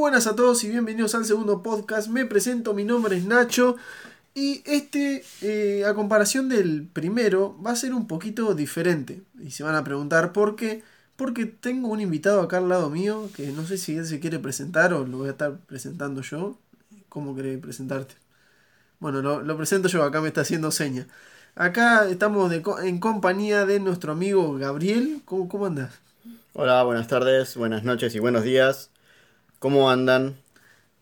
buenas a todos y bienvenidos al segundo podcast. Me presento, mi nombre es Nacho y este, eh, a comparación del primero, va a ser un poquito diferente. Y se van a preguntar por qué. Porque tengo un invitado acá al lado mío que no sé si él se quiere presentar o lo voy a estar presentando yo. ¿Cómo querés presentarte? Bueno, lo, presento yo, acá me está haciendo seña. Acá estamos en compañía de nuestro amigo Gabriel. ¿Cómo, cómo? Hola, buenas tardes, buenas noches y buenos días. ¿Cómo andan?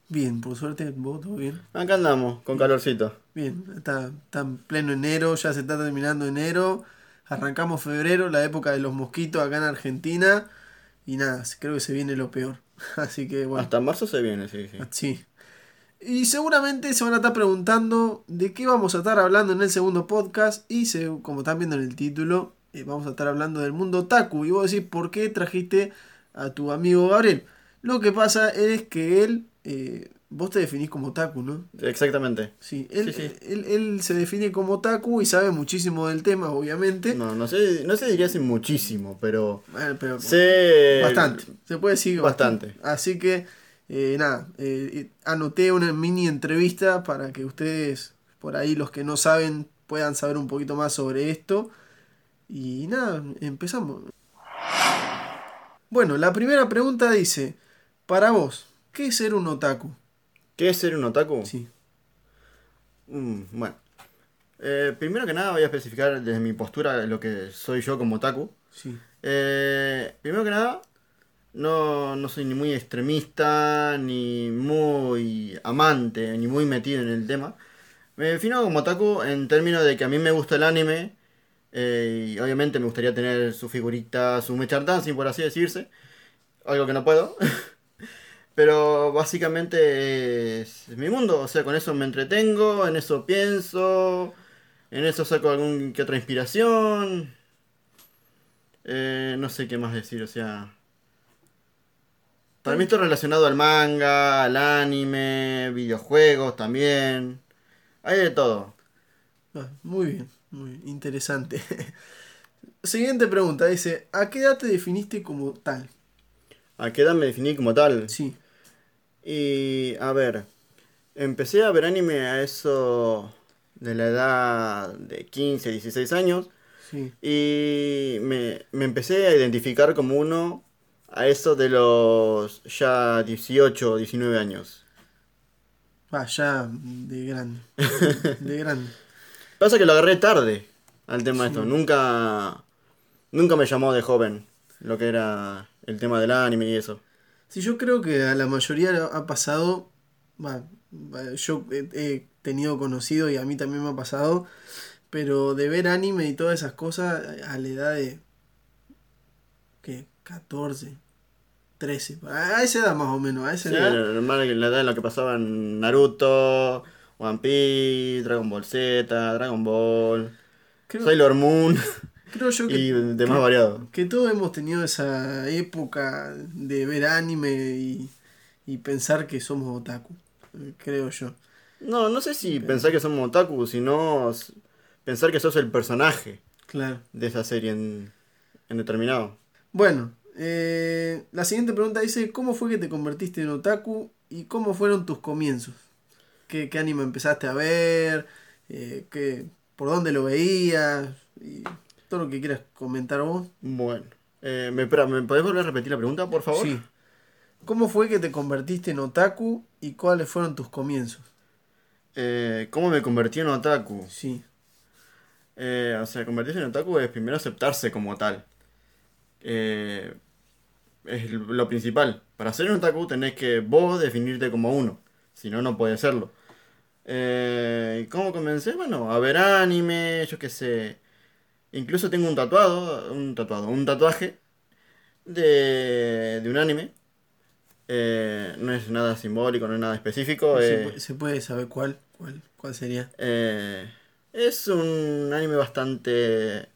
Bien, por suerte, vos todo bien. Acá andamos, con calorcito. Bien, está, está en pleno enero, ya se está terminando enero. Arrancamos febrero, la época de los mosquitos acá en Argentina. Y nada, creo que se viene lo peor. Así que bueno. Hasta marzo se viene, sí, sí. Sí. Y seguramente se van a estar preguntando de qué vamos a estar hablando en el segundo podcast. Y se, como están viendo en el título, eh, vamos a estar hablando del mundo Taku. Y vos decís, ¿por qué trajiste a tu amigo Gabriel? Lo que pasa es que él, eh, vos te definís como Taku, ¿no? Exactamente. Sí, él, Él, se define como Taku y sabe muchísimo del tema, obviamente. No, no sé, no se diría muchísimo, pero, pero sé bastante. Se puede decir bastante. Así que, eh, nada, eh, anoté una mini entrevista para que ustedes, por ahí los que no saben, puedan saber un poquito más sobre esto. Y nada, empezamos. Bueno, la primera pregunta dice... Para vos, ¿qué es ser un otaku? ¿Qué es ser un otaku? Sí. Mm, bueno. Eh, primero que nada voy a especificar desde mi postura lo que soy yo como otaku. Sí. Eh, primero que nada, no, no soy ni muy extremista, ni muy amante, ni muy metido en el tema. Me defino como otaku en términos de que a mí me gusta el anime. Eh, y obviamente me gustaría tener su figurita, su mechar dancing, por así decirse. Algo que no puedo. Pero básicamente es, mi mundo, o sea, con eso me entretengo, en eso pienso, en eso saco algún que otra inspiración. Eh, no sé qué más decir, o sea... Para mí esto relacionado al manga, al anime, videojuegos también. Hay de todo. Ah, muy bien, muy interesante. Siguiente pregunta, dice, ¿a qué edad te definiste como tal? ¿A qué edad me definí como tal? Sí. Y a ver, empecé a ver anime a eso de la edad de 15, 16 años. Y me, empecé a identificar como uno a eso de los ya 18 o 19 años. Ah, ya de grande. De grande. Pasa que lo agarré tarde al tema de esto. Nunca, nunca me llamó de joven lo que era el tema del anime y eso. Sí, yo creo que a la mayoría ha pasado, yo he, tenido conocido y a mí también me ha pasado, pero de ver anime y todas esas cosas a la edad de, ¿qué? 14, 13, a esa edad más o menos, a esa edad. la edad en la que pasaban Naruto, One Piece, Dragon Ball Z, Dragon Ball, Sailor Moon. Creo yo que, y de más variado. Que todos hemos tenido esa época de ver anime y, pensar que somos otaku, creo yo. No, no sé si pensar que somos otaku, sino pensar que sos el personaje claro. de esa serie en, determinado. Bueno, eh, la siguiente pregunta dice, ¿cómo fue que te convertiste en otaku y cómo fueron tus comienzos? ¿Qué, qué anime empezaste a ver? Eh, ¿qué, ¿Por dónde lo veías? Y todo lo que quieras comentar vos. Bueno, eh, ¿me, ¿me podés volver a repetir la pregunta, por favor? Sí. ¿Cómo fue que te convertiste en otaku y cuáles fueron tus comienzos? Eh, ¿Cómo me convertí en otaku? Sí. Eh, o sea, convertirse en otaku es primero aceptarse como tal. Eh, es lo principal. Para ser un otaku tenés que vos definirte como uno. Si no, no puede serlo. ¿Cómo comencé? Bueno, a ver anime, yo qué sé. Incluso tengo un tatuado, un tatuado, un tatuaje de, de un anime. Eh, no es nada simbólico, no es nada específico. ¿Se, eh, puede saber cuál? ¿Cuál, cuál sería? Eh, es un anime bastante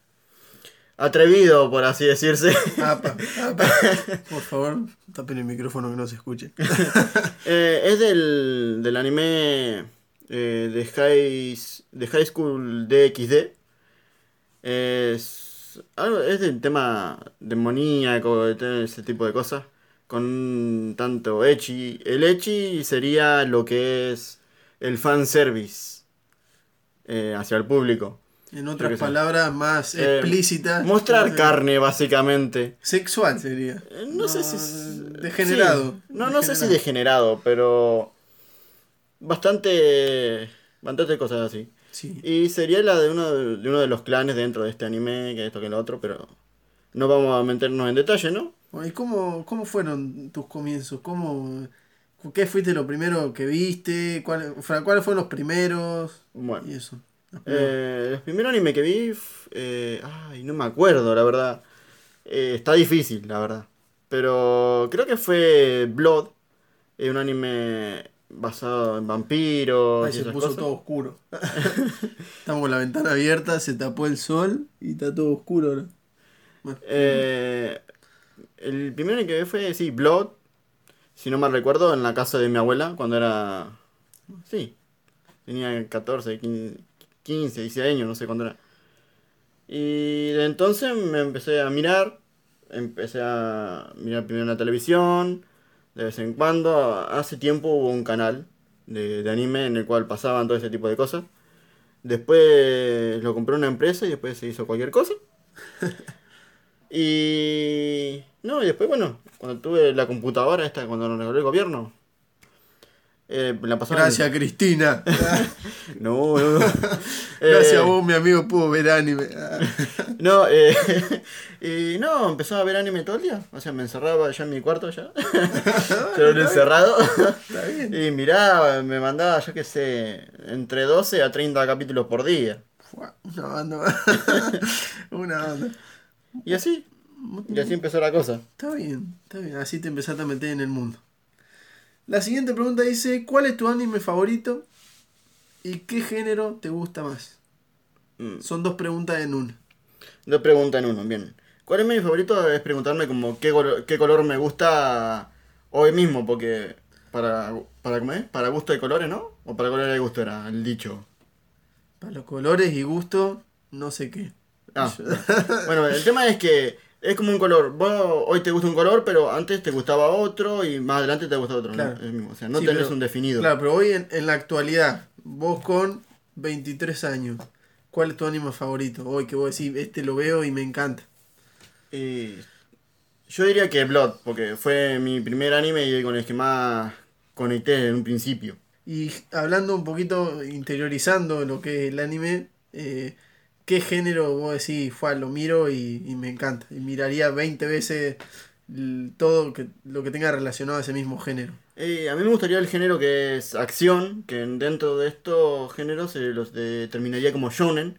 atrevido, por así decirse. Por favor, tapen el micrófono que no se escuche. es del, del anime de, High, de High School DXD. Es, algo, es del tema demoníaco, ese tipo de cosas. con tanto Echi. El Echi sería lo que es el fanservice eh, hacia el público. En otras palabras más Eh, explícitas. Mostrar Eh, carne, básicamente. Sexual sería. Eh, No, sé si es... Degenerado. sí. No, no sé si degenerado, pero... Bastante... Bastante cosas así. Sí. Y sería la de uno de, de uno de los clanes dentro de este anime, que esto que lo otro, pero... No vamos a meternos en detalle, ¿no? ¿Y cómo, cómo fueron tus comienzos? ¿Cómo, ¿Qué fuiste lo primero que viste? ¿Cuál- fue- ¿Cuáles fueron los primeros? Bueno. Y eso. los primeros. Eh, el primer anime que vi, eh, ay, no me acuerdo, la verdad. Eh, está difícil, la verdad. Pero creo que fue Blood, eh, un anime basado en vampiros Ay, y se esas puso cosas. todo oscuro. Estamos con la ventana abierta, se tapó el sol y está todo oscuro ahora. Bueno, Eh, el primero que vi fue, sí, Blood, si no mal recuerdo, en la casa de mi abuela, cuando era... Sí, tenía 14, 15, 15 16 años, no sé cuándo era. Y de entonces me empecé a mirar, empecé a mirar primero en la televisión, de vez en cuando. Hace tiempo hubo un canal de, de anime en el cual pasaban todo ese tipo de cosas. Después lo compró una empresa y después se hizo cualquier cosa. Y. No, y después, bueno, cuando tuve la computadora esta, cuando nos regaló el gobierno. Eh, la. Gracias, Cristina. No, no, no. Gracias Eh, a vos, mi amigo, puedo ver anime. No, eh, y no, empezaba a ver anime todo el día. O sea, me encerraba ya en mi cuarto ya. Yo era encerrado. Está bien. Y miraba, me mandaba, yo qué sé, entre 12 a 30 capítulos por día. Una banda. Una banda. Y así. Y así empezó la cosa. Está bien, está bien. Así te empezaste a meter en el mundo. La siguiente pregunta dice: ¿Cuál es tu anime favorito? ¿Y qué género te gusta más? Mm. Son dos preguntas en una. Dos preguntas en uno, bien. ¿Cuál es mi favorito? Es preguntarme como qué, colo- qué color me gusta hoy mismo, porque para, para, ¿cómo es? para gusto de colores, ¿no? O para colores de gusto era el dicho. Para los colores y gusto, no sé qué. Ah, bueno, el tema es que es como un color. Vos hoy te gusta un color, pero antes te gustaba otro y más adelante te gusta otro. ¿no? Claro. Mismo. O sea, no Sí, tenés pero- un definido. Claro, pero hoy en, en la actualidad, vos con 23 años, ¿cuál es tu anime favorito? Hoy que vos decís, este lo veo y me encanta. Y yo diría que Blood, porque fue mi primer anime y con el que más conecté en un principio. Y hablando un poquito, interiorizando lo que es el anime, eh, ¿qué género vos decís, fue, lo miro y, y me encanta? Y miraría 20 veces todo que, lo que tenga relacionado a ese mismo género. Eh, a mí me gustaría el género que es acción, que dentro de estos géneros se los determinaría como shonen,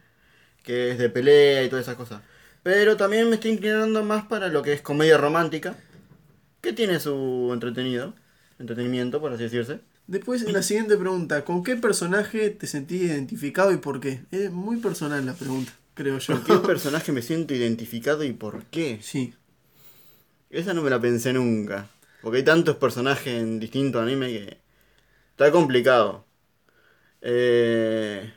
que es de pelea y todas esas cosas. Pero también me estoy inclinando más para lo que es comedia romántica, que tiene su entretenido, entretenimiento, por así decirse. Después, la siguiente pregunta, ¿con qué personaje te sentís identificado y por qué? Es muy personal la pregunta, creo yo. ¿Con qué personaje me siento identificado y por qué? Sí, Esa no me la pensé nunca. Porque hay tantos personajes en distintos animes que está complicado. Eh,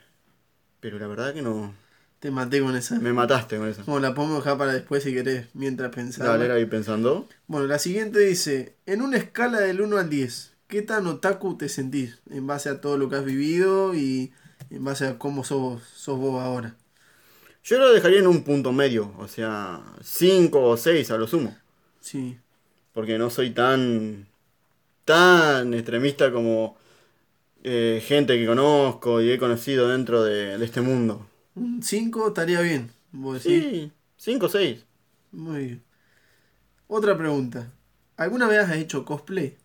pero la verdad que no. te maté con esa. Me mataste con eso. Como la podemos dejar para después si querés, mientras pensamos. Dale, la voy pensando. Bueno, la siguiente dice, en una escala del 1 al 10, ¿qué tan otaku te sentís? En base a todo lo que has vivido y en base a cómo sos, sos vos ahora. Yo lo dejaría en un punto medio. O sea, 5 o 6 a lo sumo. Sí. Porque no soy tan. tan extremista como. eh, gente que conozco y he conocido dentro de, de este mundo. Un 5 estaría bien, vos decís. Sí, 5 o 6. Muy bien. Otra pregunta. ¿Alguna vez has hecho cosplay?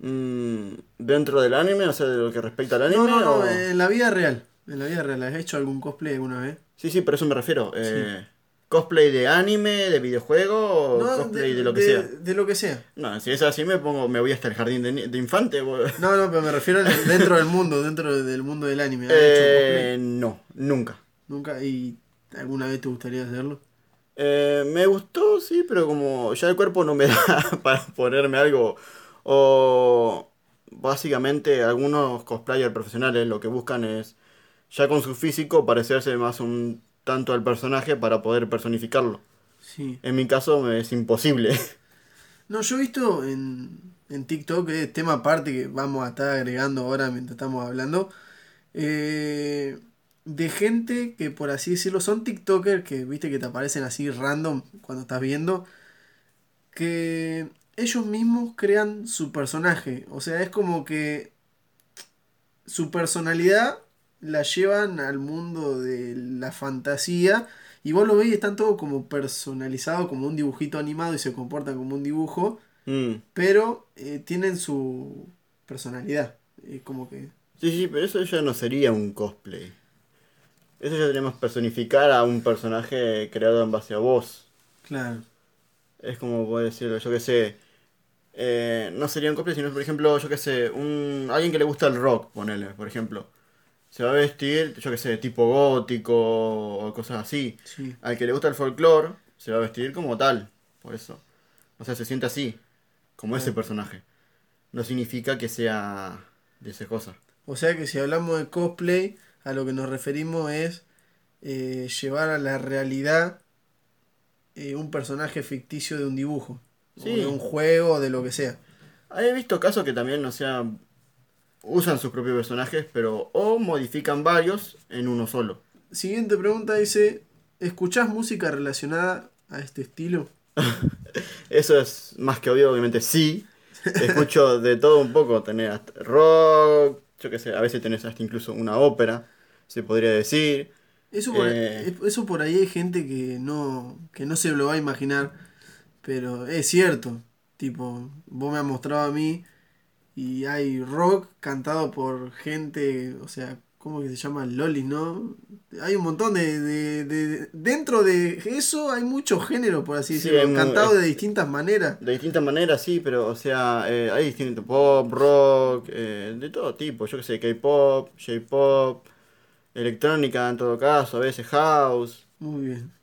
Mm, ¿Dentro del anime? O sea, de lo que respecta al anime. no, no, o- en la vida real. En la vida real, ¿has hecho algún cosplay alguna vez? Sí, sí, por eso me refiero. Eh, ¿Cosplay de anime, de videojuego o No, cosplay de, lo que sea? De lo que sea. No, si es así me pongo, me voy hasta el jardín de, de infante. No, no, pero me refiero en- dentro del mundo, dentro del mundo del anime. ¿Has hecho Eh, cosplay? no, nunca. Nunca. ¿Y alguna vez te gustaría hacerlo? Eh, me gustó, sí, pero como ya el cuerpo no me da para ponerme algo. O básicamente algunos cosplayers profesionales lo que buscan es ya con su físico parecerse más un tanto al personaje para poder personificarlo. Sí. En mi caso me es imposible. No, yo he visto en, en TikTok, es tema aparte que vamos a estar agregando ahora mientras estamos hablando, eh, de gente que por así decirlo son TikTokers que viste que te aparecen así random cuando estás viendo, que ellos mismos crean su personaje, o sea, es como que su personalidad la llevan al mundo de la fantasía y vos lo veis están todos como personalizados como un dibujito animado y se comportan como un dibujo Mm. pero eh, tienen su personalidad. Es como que. Sí, sí, pero eso ya no sería un cosplay. Eso ya tenemos personificar a un personaje creado en base a vos. Claro. Es como poder decirlo, yo que sé. Eh, no sería un cosplay, sino por ejemplo, yo que sé, un alguien que le gusta el rock, ponele, por ejemplo. Se va a vestir, yo que sé, tipo gótico o cosas así. Sí. Al que le gusta el folclore, se va a vestir como tal. Por eso. O sea, se siente así. Como ese personaje. No significa que sea de esa cosa. O sea que si hablamos de cosplay, a lo que nos referimos es eh, llevar a la realidad eh, un personaje ficticio de un dibujo. Sí. de un juego, de lo que sea. He visto casos que también, o sea, usan sus propios personajes, pero o modifican varios en uno solo. Siguiente pregunta dice: ¿Escuchás música relacionada a este estilo? Eso es más que obvio, obviamente sí. Escucho de todo un poco, tenés hasta rock, yo qué sé, a veces tenés hasta incluso una ópera, se podría decir. Eso por, Eh. eso por ahí hay gente que no, que no se lo va a imaginar, pero es cierto. Tipo, vos me has mostrado a mí y hay rock cantado por gente, o sea, ¿cómo que se llama? Lolis, ¿no? Hay un montón de, de, de- Dentro de eso hay muchos géneros, por así Sí, decirlo, cantado de distintas maneras. De distintas maneras, sí, pero, o sea, eh, hay distintos pop, rock, eh, de todo tipo, yo qué sé, K-pop, J-pop, electrónica en todo caso, a veces house. Muy bien.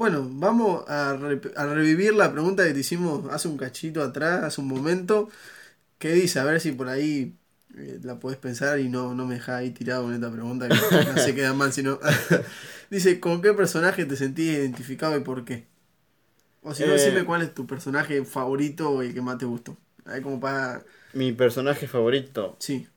Bueno, vamos a, re- a revivir la pregunta que te hicimos hace un cachito atrás, hace un momento. ¿Qué dice? A ver si por ahí eh, la podés pensar y no, no me dejás ahí tirado con esta pregunta que no se queda mal, sino. dice, ¿con qué personaje te sentís identificado y por qué? O si no, Eh. decime cuál es tu personaje favorito o el que más te gustó. Ahí como para... Mi personaje favorito. Sí,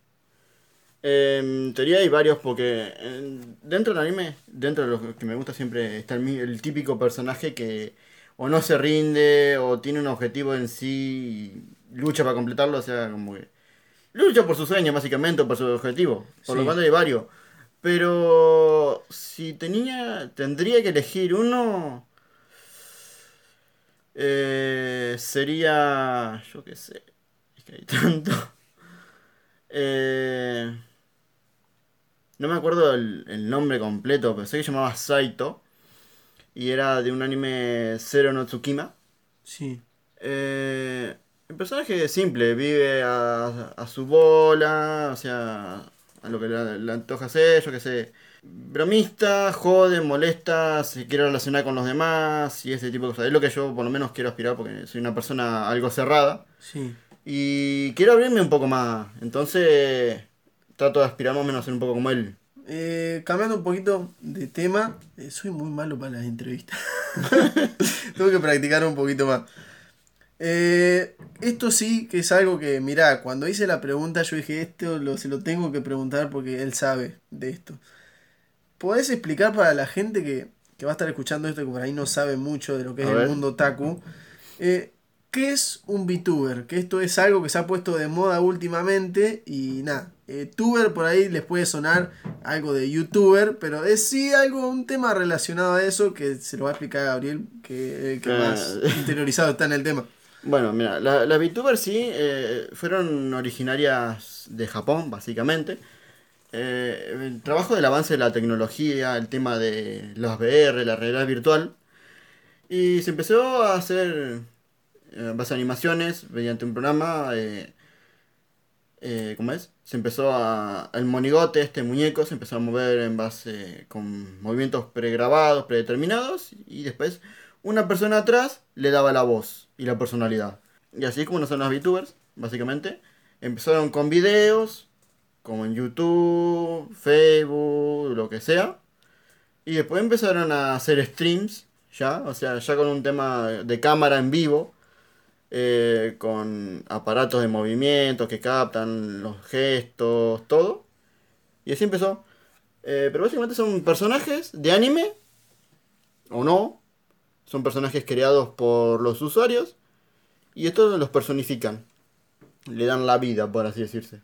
en teoría hay varios porque en- dentro del anime, dentro de los que me gusta siempre está el, el típico personaje que o no se rinde o tiene un objetivo en sí y lucha para completarlo, o sea, como que lucha por su sueño básicamente o por su objetivo. Por lo cual hay varios. Pero si tenía, tendría que elegir uno, eh, sería, yo qué sé, es que hay tanto. Eh, no me acuerdo el, el nombre completo, pero sé que se llamaba Saito. Y era de un anime Zero no Tsukima. sí. Eh, el personaje es simple, vive a, a su bola, o sea, a lo que le, le antoja hacer, yo qué sé. Bromista, jode, molesta, se quiere relacionar con los demás y ese tipo de cosas. Es lo que yo por lo menos quiero aspirar porque soy una persona algo cerrada. Sí. Y quiero abrirme un poco más. Entonces trato de aspirar más o menos a ser un poco como él. Eh, cambiando un poquito de tema, eh, soy muy malo para las entrevistas. Tengo que practicar un poquito más. Eh, esto sí que es algo que, mirá, cuando hice la pregunta yo dije, esto lo, se lo tengo que preguntar porque él sabe de esto. ¿Podés explicar para la gente que, que va a estar escuchando esto que por ahí no sabe mucho de lo que es el mundo otaku? eh, ¿Qué es un VTuber? Que esto es algo que se ha puesto de moda últimamente y nada. Eh, tuber por ahí les puede sonar algo de youtuber, pero es sí algo, un tema relacionado a eso que se lo va a explicar Gabriel, que, eh, que Ah. más interiorizado está en el tema. Bueno, mira, la- las VTubers sí eh, fueron originarias de Japón, básicamente. Eh, el trabajo del avance de la tecnología, el tema de los VR, la realidad virtual. Y se empezó a hacer eh, base animaciones mediante un programa. Eh, eh, ¿Cómo es? Se empezó a. El monigote, este muñeco, se empezó a mover en base. con movimientos pregrabados, predeterminados. Y después una persona atrás le daba la voz y la personalidad. Y así es como son las VTubers, básicamente. Empezaron con videos, como en YouTube, Facebook, lo que sea. Y después empezaron a hacer streams, ya, o sea, ya con un tema de cámara en vivo. Eh, con aparatos de movimiento que captan los gestos, todo. Y así empezó. Eh, pero básicamente son personajes de anime, o no, son personajes creados por los usuarios, y estos los personifican, le dan la vida, por así decirse.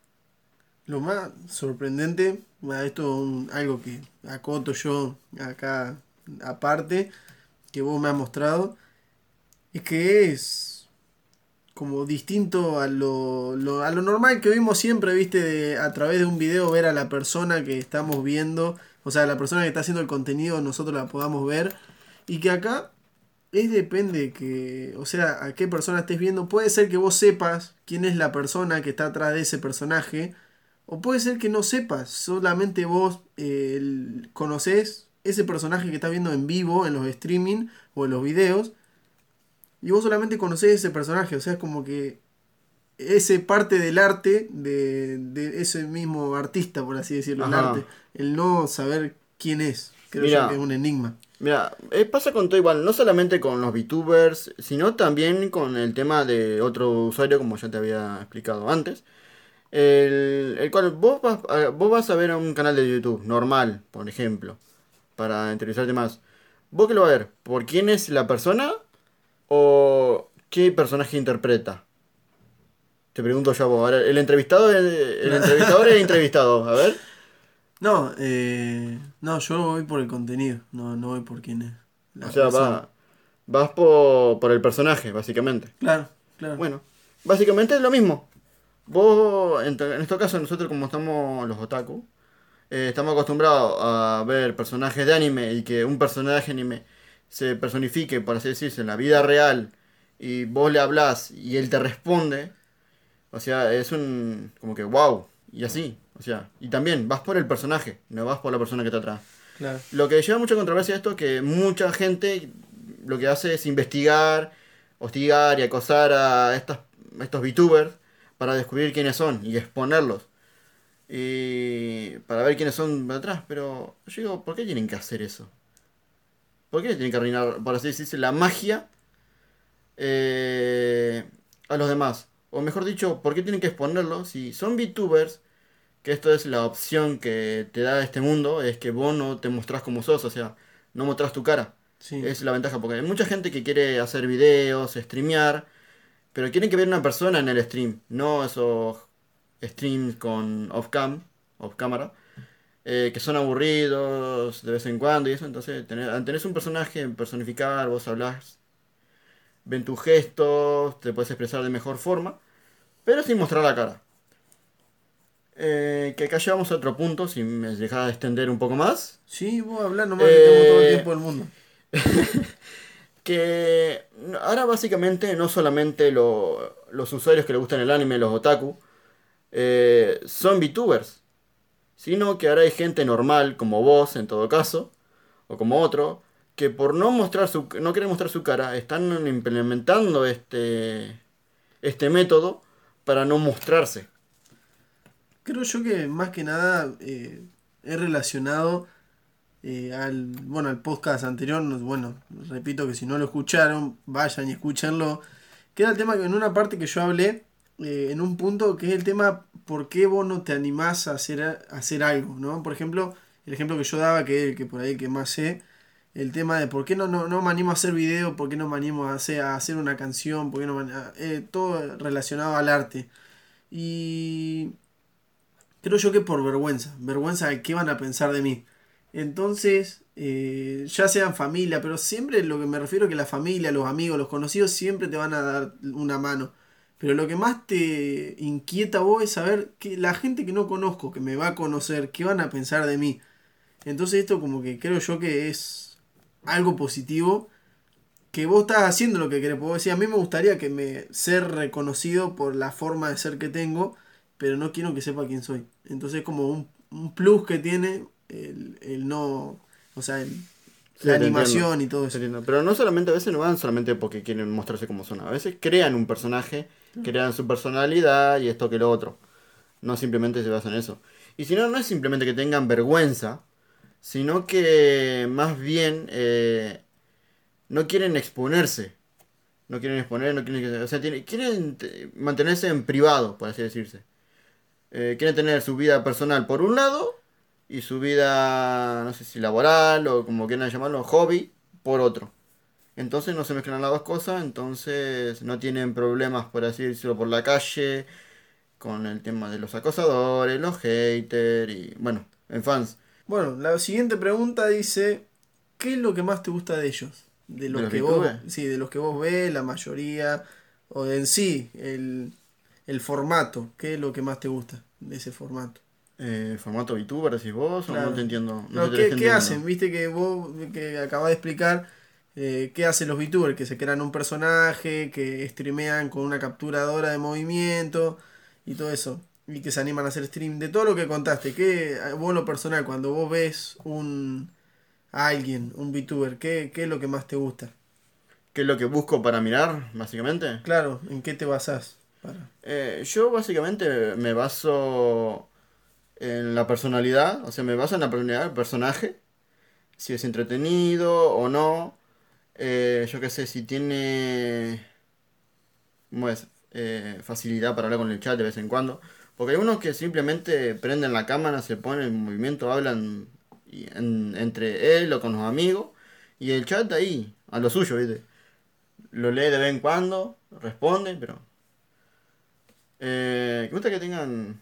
Lo más sorprendente, esto es algo que acoto yo acá aparte, que vos me has mostrado, es que es como distinto a lo, a lo normal que vimos siempre, viste, de- a través de un video ver a la persona que estamos viendo, o sea, la persona que está haciendo el contenido, nosotros la podamos ver, y que acá es depende que, o sea, a qué persona estés viendo, puede ser que vos sepas quién es la persona que está atrás de ese personaje, o puede ser que no sepas, solamente vos eh, conocés ese personaje que estás viendo en vivo, en los streaming o en los videos, y vos solamente conocés ese personaje, o sea, es como que ese parte del arte de, de ese mismo artista, por así decirlo, el arte, el no saber quién es, creo Mira. yo que es un enigma. Mira, eh, pasa con todo igual, no solamente con los VTubers, sino también con el tema de otro usuario, como ya te había explicado antes. El, el cual vos vas, a- vos vas a ver a un canal de YouTube normal, por ejemplo, para interesarte más. ¿Vos qué lo vas a ver? ¿Por quién es la persona o qué personaje interpreta? Te pregunto yo a vos. Ahora, el entrevistado, el, el entrevistador es el entrevistado. A ver. No, eh, no, yo voy por el contenido, no, no voy por quién es. la O sea, va, vas por, por el personaje, básicamente. Claro, claro. Bueno, básicamente es lo mismo. Vos, en, en este caso, nosotros como estamos los otaku, eh, estamos acostumbrados a ver personajes de anime y que un personaje anime se personifique, por así decirse, en la vida real y vos le hablas y él te responde. O sea, es un. como que wow. Y así. O sea, y también vas por el personaje, no vas por la persona que está atrás. claro. Lo que lleva mucha controversia esto que mucha gente lo que hace es investigar, hostigar y acosar a estas, estos VTubers para descubrir quiénes son y exponerlos. Y para ver quiénes son de atrás. Pero yo digo, ¿por qué tienen que hacer eso? ¿Por qué tienen que arruinar, por así decirse, la magia eh, a los demás? O mejor dicho, ¿por qué tienen que exponerlos si son VTubers? Que esto es la opción que te da este mundo, es que vos no te mostrás como sos, o sea, no mostrás tu cara. Sí. Es la ventaja, porque hay mucha gente que quiere hacer videos, streamear, pero quieren que ver una persona en el stream, no esos streams con off-cam, off-cámara, eh, que son aburridos de vez en cuando y eso, entonces tener, al tenés un personaje personificar, vos hablás, ven tus gestos, te puedes expresar de mejor forma, pero sin mostrar la cara. Eh, que acá llevamos a otro punto, si me dejás de extender un poco más. Sí, vos hablás nomás que tengo todo el Eh, tiempo del mundo. que ahora básicamente no solamente lo- los usuarios que le gustan el anime, los otaku, eh, son VTubers, sino que ahora hay gente normal, como vos en todo caso, o como otro, que por no mostrar su, no querer mostrar su cara, están implementando este, este método para no mostrarse. Creo yo que más que nada eh, es relacionado eh, al, bueno, al podcast anterior. no- Bueno, repito que si no lo escucharon, vayan y escúchenlo. Que el tema que en una parte que yo hablé, eh, en un punto, que es el tema por qué vos no te animás a hacer, a hacer algo, ¿no? Por ejemplo, el ejemplo que yo daba, que el que por ahí que más sé, el tema de por qué no, no, no me animo a hacer video, por qué no me animo a hacer, a hacer una canción, por qué no me- a- eh, todo relacionado al arte. Y creo yo que por vergüenza, vergüenza de qué van a pensar de mí. Entonces, eh, ya sean familia, pero siempre lo que me refiero es que la familia, los amigos, los conocidos siempre te van a dar una mano. Pero lo que más te inquieta a vos es saber que la gente que no conozco, que me va a conocer, qué van a pensar de mí. Entonces esto como que creo yo que es algo positivo que vos estás haciendo lo que querés. Porque vos decís, a mí me gustaría que me ser reconocido por la forma de ser que tengo, pero no quiero que sepa quién soy. Entonces es como un, un plus que tiene el, el no, o sea, el- la animación entiendo. y todo eso. Pero no solamente, a veces no van solamente porque quieren mostrarse como son. A veces crean un personaje, crean su personalidad y esto que lo otro. No simplemente se basan en eso. Y si no, no es simplemente que tengan vergüenza, sino que más bien eh, no quieren exponerse. No quieren exponer, no quieren... O sea, tienen, quieren te- mantenerse en privado, por así decirse. Eh, quieren tener su vida personal por un lado y su vida, no sé si laboral o como quieran llamarlo, hobby, por otro. Entonces no se mezclan las dos cosas, entonces no tienen problemas, por así decirlo, por la calle, con el tema de los acosadores, los haters y, bueno, en fans. Bueno, la siguiente pregunta dice, ¿qué es lo que más te gusta de ellos? De los, los que vos, sí, de los que vos ves, la mayoría, o en sí, el, el formato, ¿qué es lo que más te gusta de ese formato? Eh, ¿Formato VTuber decís vos? o no te entiendo. No, te ¿qué, qué hacen? Viste que vos que acabas de explicar eh, qué hacen los VTubers, que se crean un personaje, que streamean con una capturadora de movimiento y todo eso. Y que se animan a hacer stream. De todo lo que contaste, ¿qué, vos lo personal, cuando vos ves un a alguien, un VTuber, ¿qué, ¿qué es lo que más te gusta? ¿Qué es lo que busco para mirar, básicamente? Claro, ¿en qué te basás? Para... Eh, yo básicamente me baso en la personalidad, o sea, me baso en la personalidad del personaje, si es entretenido o no, eh, yo qué sé, si tiene ¿cómo es? Eh, facilidad para hablar con el chat de vez en cuando, porque hay unos que simplemente prenden la cámara, se ponen en movimiento, hablan en- entre él o con los amigos, y el chat ahí, a lo suyo, ¿viste? Lo lee de vez en cuando, responde, pero eh, me gusta que tengan,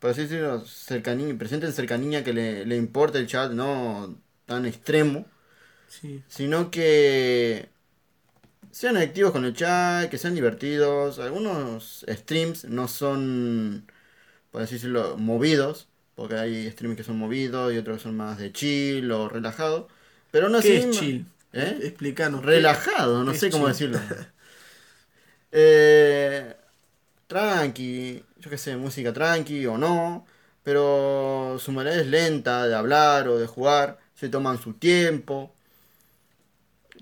por así decirlo, cercanía, presenten cercanía que le, le importe el chat, no tan extremo, Sí. sino que sean activos con el chat, que sean divertidos. Algunos streams no son, por así decirlo, movidos, porque hay streams que son movidos y otros que son más de chill o relajados. Pero no ¿Qué así, es chill? ¿Eh? Explícanos. ¿qué- Relajado, no qué sé cómo chill? decirlo. Eh, tranqui, yo qué sé, música tranqui o no, pero su manera es lenta de hablar o de jugar, se toman su tiempo,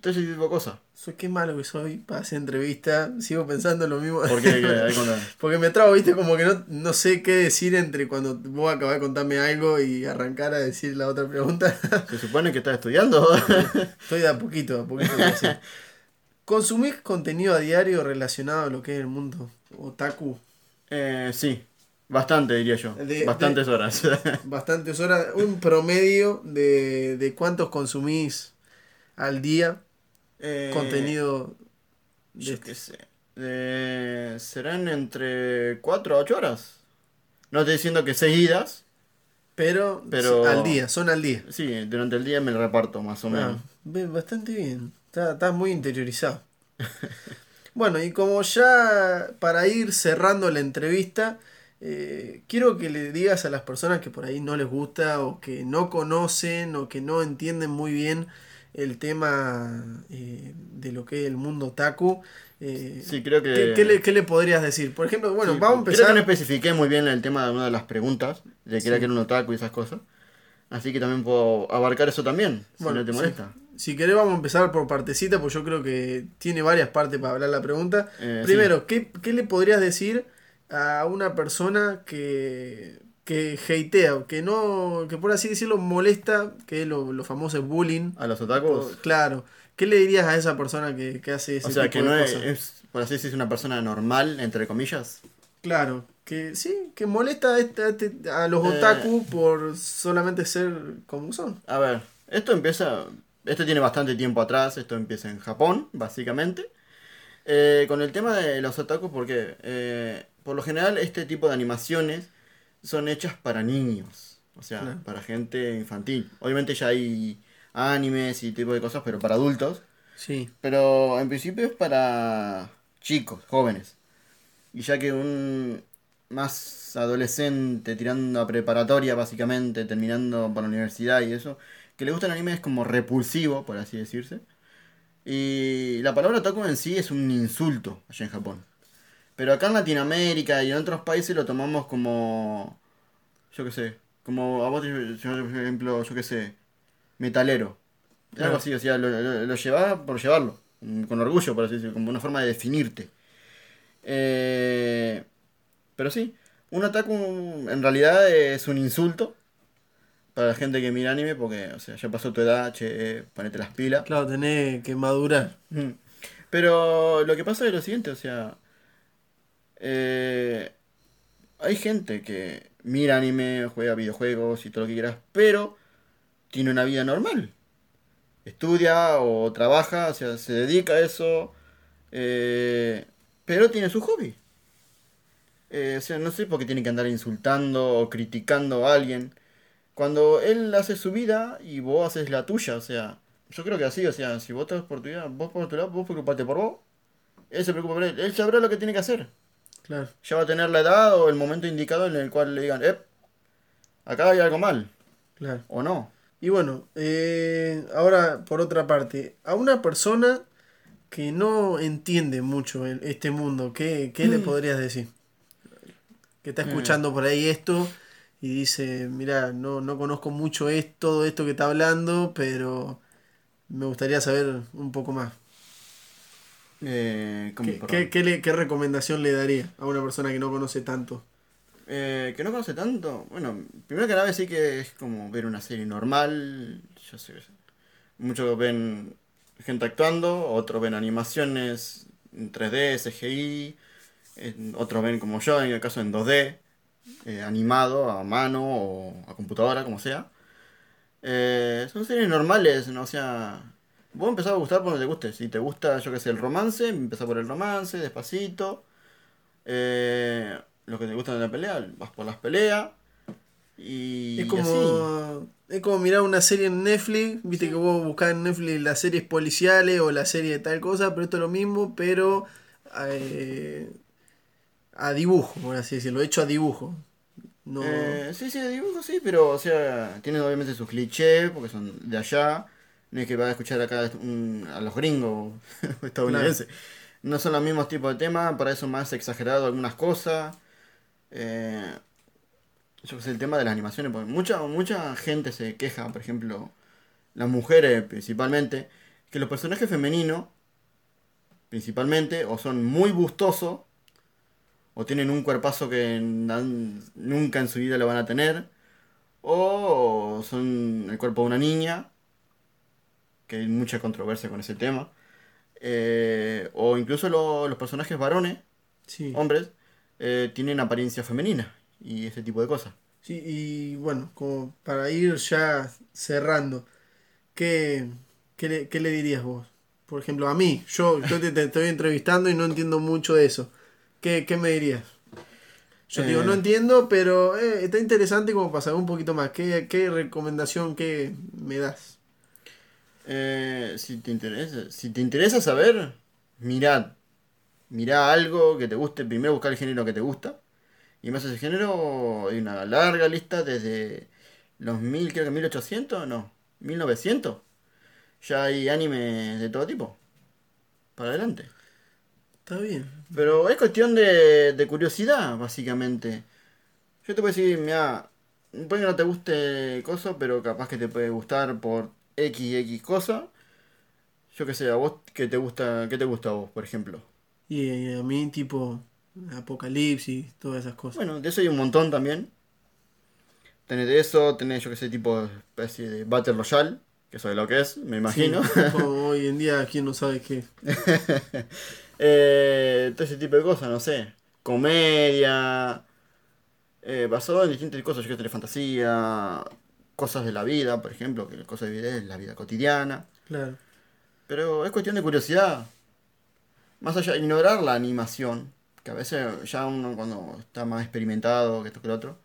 todo ese tipo de cosas. Soy qué malo que soy para hacer entrevista. Sigo pensando lo mismo. ¿Por qué? Porque me trabo, viste, como que no, no sé qué decir entre cuando vos acabás de contarme algo y arrancar a decir la otra pregunta. Se supone que estás estudiando. Estoy de a poquito, a poquito. ¿Consumís contenido a diario relacionado a lo que es el mundo otaku? Eh, sí, bastante diría yo. De- Bastantes horas. Bastantes horas. Un promedio de, de cuántos consumís al día Eh, contenido de Yo este. qué sé. Eh, serán entre 4 a 8 horas. No estoy diciendo que seguidas. Pero, Pero- al día, son al día. Sí, durante el día me lo reparto más o menos. Ah, ve- bastante bien. Está- Estás muy interiorizado. bueno, y como ya para ir cerrando la entrevista, eh, quiero que le digas a las personas que por ahí no les gusta o que no conocen o que no entienden muy bien el tema eh, de lo que es el mundo otaku. eh, Sí, creo que. ¿qué, qué le, qué le podrías decir? Por ejemplo, bueno, sí, vamos a Creo empezar. que no especifiqué muy bien el tema de una de las preguntas. De que era que era un otaku y esas cosas. Así que también puedo abarcar eso también. Si no te molesta. Si querés vamos a empezar por partecita, pues yo creo que tiene varias partes para hablar la pregunta. Eh, Primero, ¿qué, qué le podrías decir a una persona que, que hatea, que no, que por así decirlo molesta, que es lo, lo famoso bullying? A los otakus. Claro. ¿Qué le dirías a esa persona que, que hace ese O sea, tipo que de no es, cosas? es, por así decirlo, una persona normal, entre comillas. Claro, que sí, que molesta a, este- a este- a los Eh. otaku por solamente ser como son. A ver, esto empieza. Esto tiene bastante tiempo atrás. Esto empieza en Japón, básicamente. Eh, con el tema de los otakus, porque eh, por lo general este tipo de animaciones son hechas para niños. O sea, para gente infantil. Obviamente ya hay animes y tipo de cosas, pero para adultos. Sí. Pero en principio es para chicos, jóvenes. Y ya que un más adolescente, tirando a preparatoria básicamente, terminando para la universidad y eso, que le gusta el anime es como repulsivo, por así decirse. Y la palabra otaku en sí es un insulto allá en Japón. Pero acá en Latinoamérica y en otros países lo tomamos como, yo qué sé, como a vos, yo, por ejemplo, yo qué sé, metalero. Claro. Algo así, o sea, lo, lo, lo llevás por llevarlo, con orgullo, por así decirlo, como una forma de definirte. Eh, pero sí, un otaku en realidad es un insulto para la gente que mira anime porque, o sea, ya pasó tu edad, che, eh, ponete las pilas. Claro, tenés que madurar. Pero lo que pasa es lo siguiente, o sea, eh, hay gente que mira anime, juega videojuegos y todo lo que quieras, pero tiene una vida normal. Estudia o trabaja, o sea, se dedica a eso, eh, pero tiene su hobby. Eh, o sea, no sé por qué tiene que andar insultando o criticando a alguien. Cuando él hace su vida y vos haces la tuya, o sea, yo creo que así, o sea, si vos estás por tu vida, vos por tu lado, vos preocupate por vos. Él se preocupa por él. Él sabrá lo que tiene que hacer. Claro. Ya va a tener la edad o el momento indicado en el cual le digan, eh, acá hay algo mal. Claro. O no. Y bueno, eh, ahora por otra parte, a una persona que no entiende mucho el- este mundo, ¿qué, qué le podrías decir? Que está escuchando por ahí esto y dice, mira, no, no conozco mucho es, todo esto que está hablando, pero me gustaría saber un poco más. Eh, ¿cómo, ¿Qué, qué- qué le- qué recomendación le daría a una persona que no conoce tanto? Eh, que no conoce tanto. Bueno, primero que nada sí que es como ver una serie normal. Yo sé, muchos ven gente actuando, otros ven animaciones en 3D, CGI, otros ven como yo, en el caso en 2D, eh, animado a mano o a computadora, como sea. Eh, son series normales, ¿no? O sea, vos empezás a gustar por donde te guste. Si te gusta, yo que sé, el romance, empezás por el romance, despacito. Eh, lo que te gusta de la pelea, vas por las peleas. Y Es como, es como mirar una serie en Netflix, viste que vos buscás en Netflix las series policiales o la serie de tal cosa, pero esto es lo mismo, pero eh, a dibujo, por así decirlo, hecho a dibujo. No, Eh, sí, sí, dibujo sí, pero, o sea, tienen obviamente sus clichés, porque son de allá. No es que vas a escuchar acá un- a los gringos estadounidenses. No son los mismos tipos de temas, para eso más exagerado algunas cosas. Eh, yo sé, el tema de las animaciones, porque mucha, mucha gente se queja, por ejemplo, las mujeres principalmente, que los personajes femeninos, principalmente, o son muy gustosos, o tienen un cuerpazo que nunca en su vida lo van a tener, o son el cuerpo de una niña, que hay mucha controversia con ese tema, eh, o incluso lo- los personajes varones, sí. hombres, eh, tienen apariencia femenina y ese tipo de cosas. Sí, y bueno, como para ir ya cerrando, ¿qué, qué le, qué le dirías vos? Por ejemplo, a mí, yo, yo te, te estoy entrevistando y no entiendo mucho de eso. ¿Qué, qué me dirías? Yo te digo, Eh. no entiendo, pero eh, está interesante como para saber un poquito más. ¿Qué, qué recomendación qué me das? Eh, si te interesa, si te interesa saber, mirad. Mirá algo que te guste, primero buscar el género que te gusta. Y más ese género, hay una larga lista desde los mil, creo que 1800, no, 1900. Ya hay animes de todo tipo. Para adelante. Está bien. Pero es cuestión de, de curiosidad, básicamente. Yo te puedo decir, mira, puede que no te guste cosa, pero capaz que te puede gustar por X, X cosa. Yo qué sé, a vos, ¿qué te gusta, qué te gusta a vos, por ejemplo? Y, a mí, tipo, Apocalipsis, todas esas cosas. Bueno, de eso hay un montón también. Tenés de eso, tenés, yo qué sé, tipo especie de Battle Royale, que es lo que es, me imagino. Sí, hoy en día, ¿quién no sabe qué? Eh, todo ese tipo de cosas, no sé. Comedia. Eh, basado en distintas cosas, yo que sé, fantasía. Cosas de la vida, por ejemplo, que cosas de vida es la vida cotidiana. Claro. Pero es cuestión de curiosidad. Más allá de ignorar la animación, que a veces ya uno cuando está más experimentado que esto que lo otro,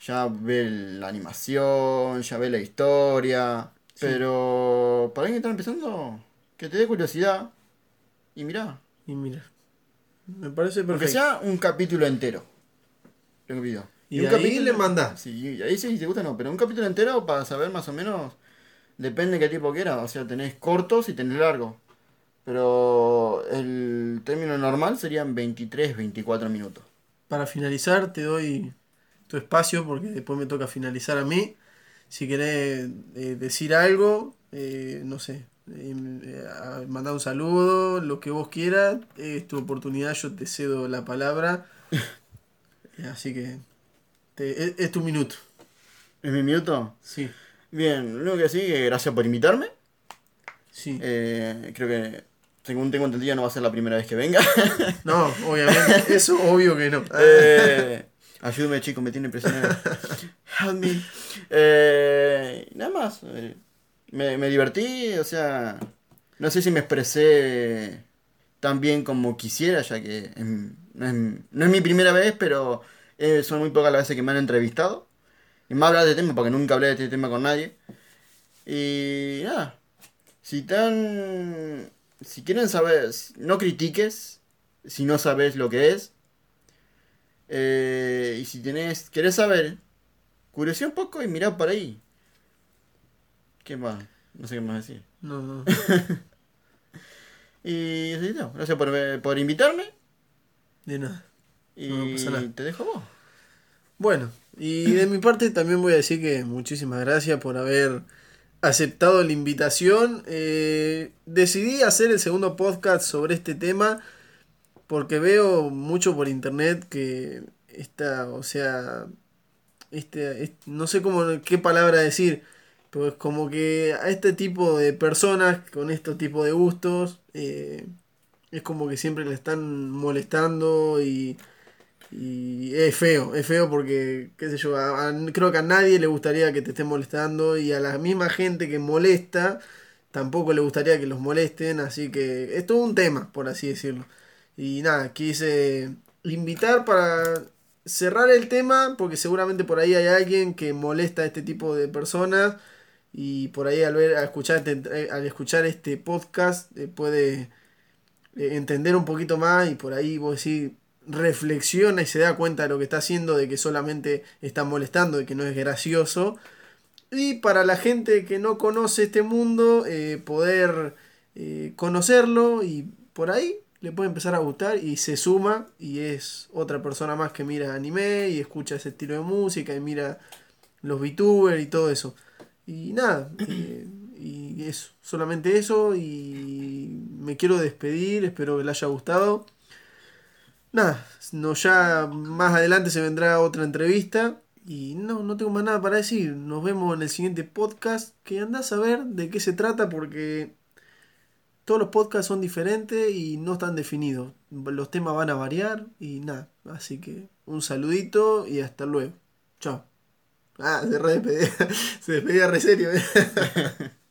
ya ve la animación, ya ve la historia. Pero para alguien que está empezando, que te dé curiosidad y mirá. Y mira, me parece perfecto. sea un capítulo entero. Lo que pido. Y un de ahí le mandás. Sí, y ahí sí, si te gusta no, pero un capítulo entero para saber más o menos. Depende qué tipo quieras. O sea, tenés cortos y tenés largos. Pero el término normal serían 23, 24 minutos. Para finalizar, te doy tu espacio porque después me toca finalizar a mí. Si querés eh, decir algo, eh, no sé, eh, eh, mandar un saludo, lo que vos quieras, es tu oportunidad, yo te cedo la palabra. Eh, Así que te- es, es tu minuto. ¿Es mi minuto? Sí, Bien, lo único que sí, que gracias por invitarme. sí. Eh, creo que según tengo entendido, no va a ser la primera vez que venga. No, obviamente, eso obvio que no. Eh, ayúdame, chicos, me tiene impresionado. Help me. Eh, nada más. eh, me, me divertí, o sea. No sé si me expresé tan bien como quisiera, ya que no, es, no es mi primera vez, pero eh, son muy pocas las veces que me han entrevistado. Y más hablar de este tema, porque nunca hablé de este tema con nadie. Y nada. Si tan. Si quieren saber. No critiques. Si no sabes lo que es. Eh, y si tenés, querés saber, curiosidad un poco y mirá por ahí. ¿Qué más? No sé qué más decir. No, no. Y no. Gracias por, por invitarme. De nada. Y No pasa nada. te dejo vos. Bueno, y de mi parte también voy a decir que muchísimas gracias por haber aceptado la invitación. Eh, decidí hacer el segundo podcast sobre este tema porque veo mucho por internet que esta, o sea, este, es- no sé cómo, qué palabra decir, pero es como que a este tipo de personas con estos tipos de gustos eh, es como que siempre le están molestando y y es feo, es feo porque, qué sé yo, creo que a nadie le gustaría que te estén molestando y a la misma gente que molesta tampoco le gustaría que los molesten, así que es todo un tema, por así decirlo. Y nada, quise invitar para cerrar el tema porque seguramente por ahí hay alguien que molesta a este tipo de personas y por ahí al ver, al escuchar este, al escuchar este podcast eh, puede eh, entender un poquito más y por ahí vos decís, reflexiona y se da cuenta de lo que está haciendo, de que solamente está molestando, de que no es gracioso. Y para la gente que no conoce este mundo, eh, poder eh, conocerlo y por ahí le puede empezar a gustar y se suma y es otra persona más que mira anime y escucha ese estilo de música y mira los VTubers y todo eso. Y nada, eh, y eso, solamente eso y me quiero despedir, espero que le haya gustado. Nada, no, ya más adelante se vendrá otra entrevista y no, no tengo más nada para decir. Nos vemos en el siguiente podcast que andás a ver de qué se trata porque todos los podcasts son diferentes y no están definidos. Los temas van a variar y nada. Así que un saludito y hasta luego. Chao. Ah, se re despedía, se despedía re serio. ¿eh?